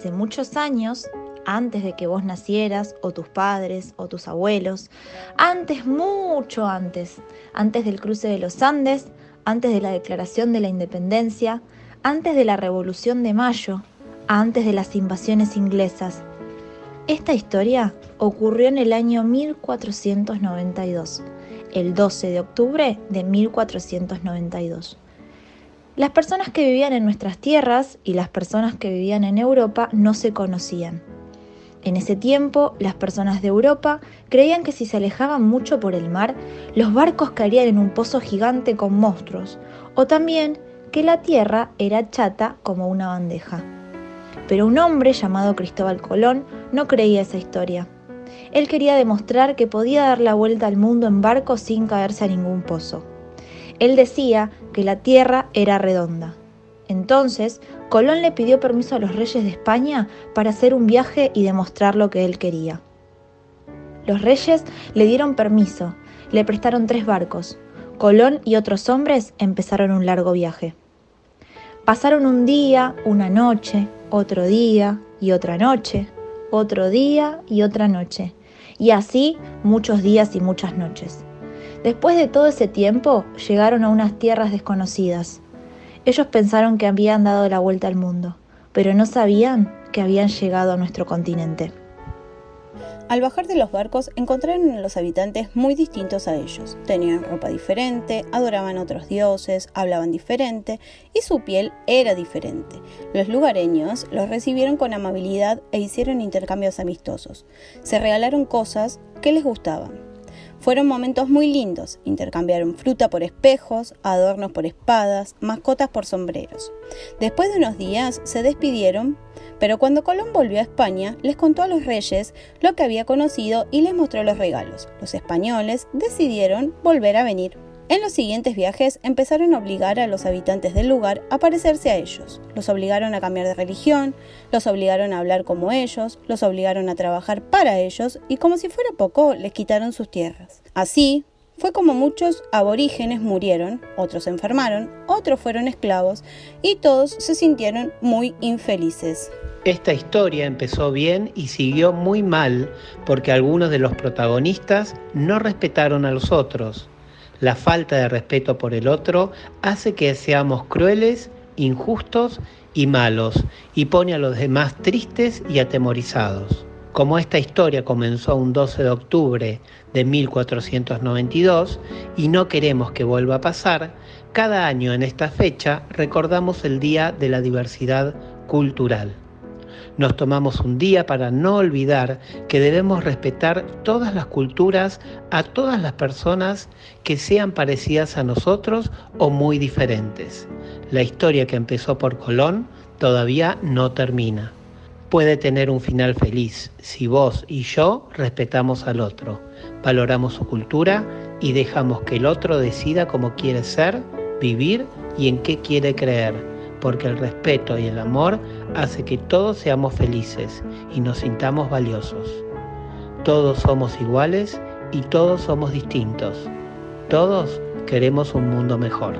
hace muchos años, antes de que vos nacieras, o tus padres, o tus abuelos, antes, mucho antes, antes del cruce de los Andes, antes de la declaración de la independencia, antes de la Revolución de Mayo, antes de las invasiones inglesas. Esta historia ocurrió en el año 1492, el 12 de octubre de 1492. Las personas que vivían en nuestras tierras y las personas que vivían en Europa no se conocían. En ese tiempo, las personas de Europa creían que si se alejaban mucho por el mar, los barcos caerían en un pozo gigante con monstruos, o también que la tierra era chata como una bandeja. Pero un hombre llamado Cristóbal Colón no creía esa historia. Él quería demostrar que podía dar la vuelta al mundo en barco sin caerse a ningún pozo. Él decía que la tierra era redonda. Entonces, Colón le pidió permiso a los reyes de España para hacer un viaje y demostrar lo que él quería. Los reyes le dieron permiso, le prestaron tres barcos. Colón y otros hombres empezaron un largo viaje. Pasaron un día, una noche, otro día y otra noche, otro día y otra noche, y así muchos días y muchas noches. Después de todo ese tiempo llegaron a unas tierras desconocidas. Ellos pensaron que habían dado la vuelta al mundo, pero no sabían que habían llegado a nuestro continente. Al bajar de los barcos encontraron a los habitantes muy distintos a ellos. Tenían ropa diferente, adoraban otros dioses, hablaban diferente y su piel era diferente. Los lugareños los recibieron con amabilidad e hicieron intercambios amistosos. Se regalaron cosas que les gustaban. Fueron momentos muy lindos, intercambiaron fruta por espejos, adornos por espadas, mascotas por sombreros. Después de unos días se despidieron, pero cuando Colón volvió a España, les contó a los reyes lo que había conocido y les mostró los regalos. Los españoles decidieron volver a venir. En los siguientes viajes empezaron a obligar a los habitantes del lugar a parecerse a ellos. Los obligaron a cambiar de religión, los obligaron a hablar como ellos, los obligaron a trabajar para ellos y como si fuera poco les quitaron sus tierras. Así, fue como muchos aborígenes murieron, otros se enfermaron, otros fueron esclavos y todos se sintieron muy infelices. Esta historia empezó bien y siguió muy mal porque algunos de los protagonistas no respetaron a los otros. La falta de respeto por el otro hace que seamos crueles, injustos y malos y pone a los demás tristes y atemorizados. Como esta historia comenzó un 12 de octubre de 1492 y no queremos que vuelva a pasar, cada año en esta fecha recordamos el Día de la Diversidad Cultural. Nos tomamos un día para no olvidar que debemos respetar todas las culturas, a todas las personas que sean parecidas a nosotros o muy diferentes. La historia que empezó por Colón todavía no termina. Puede tener un final feliz si vos y yo respetamos al otro, valoramos su cultura y dejamos que el otro decida cómo quiere ser, vivir y en qué quiere creer porque el respeto y el amor hace que todos seamos felices y nos sintamos valiosos. Todos somos iguales y todos somos distintos. Todos queremos un mundo mejor.